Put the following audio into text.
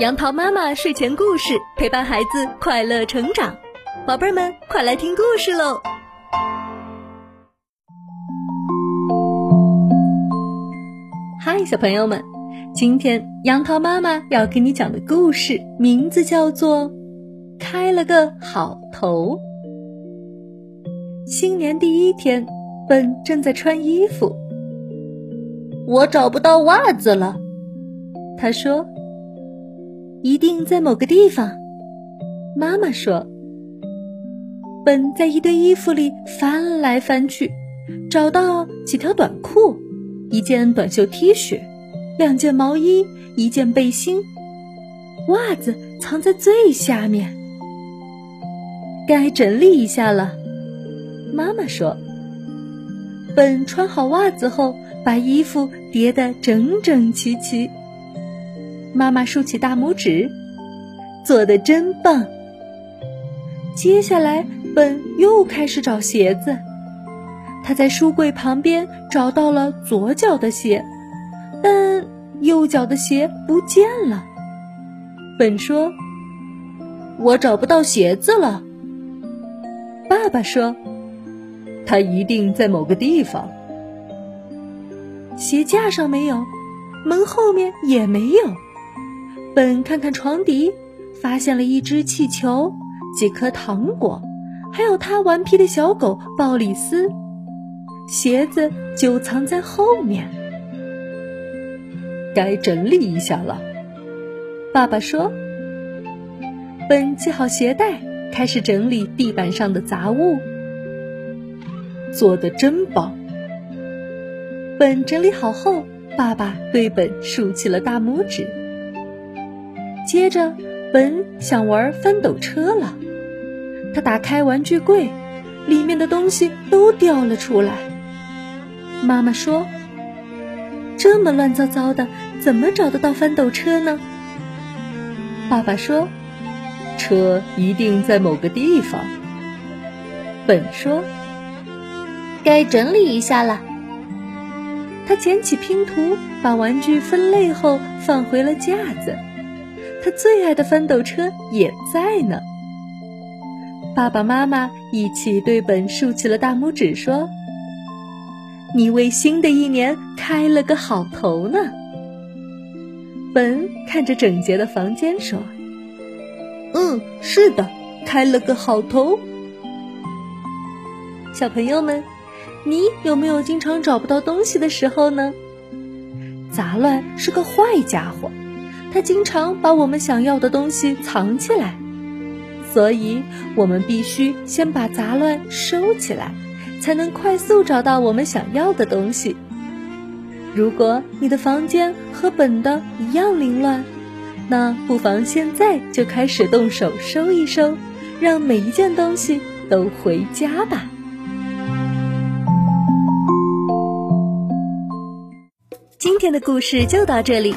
杨桃妈妈睡前故事陪伴孩子快乐成长，宝贝儿们快来听故事喽！嗨，小朋友们，今天杨桃妈妈要给你讲的故事名字叫做《开了个好头》。新年第一天，本正在穿衣服，我找不到袜子了，他说。一定在某个地方，妈妈说。本在一堆衣服里翻来翻去，找到几条短裤、一件短袖 T 恤、两件毛衣、一件背心，袜子藏在最下面。该整理一下了，妈妈说。本穿好袜子后，把衣服叠得整整齐齐。妈妈竖起大拇指，做的真棒。接下来，本又开始找鞋子。他在书柜旁边找到了左脚的鞋，但右脚的鞋不见了。本说：“我找不到鞋子了。”爸爸说：“他一定在某个地方。鞋架上没有，门后面也没有。”本看看床底，发现了一只气球、几颗糖果，还有他顽皮的小狗鲍里斯。鞋子就藏在后面。该整理一下了，爸爸说。本系好鞋带，开始整理地板上的杂物。做的真棒。本整理好后，爸爸对本竖起了大拇指。接着，本想玩翻斗车了。他打开玩具柜，里面的东西都掉了出来。妈妈说：“这么乱糟糟的，怎么找得到翻斗车呢？”爸爸说：“车一定在某个地方。”本说：“该整理一下了。”他捡起拼图，把玩具分类后放回了架子。他最爱的翻斗车也在呢。爸爸妈妈一起对本竖起了大拇指，说：“你为新的一年开了个好头呢。”本看着整洁的房间说：“嗯，是的，开了个好头。”小朋友们，你有没有经常找不到东西的时候呢？杂乱是个坏家伙。他经常把我们想要的东西藏起来，所以我们必须先把杂乱收起来，才能快速找到我们想要的东西。如果你的房间和本的一样凌乱，那不妨现在就开始动手收一收，让每一件东西都回家吧。今天的故事就到这里。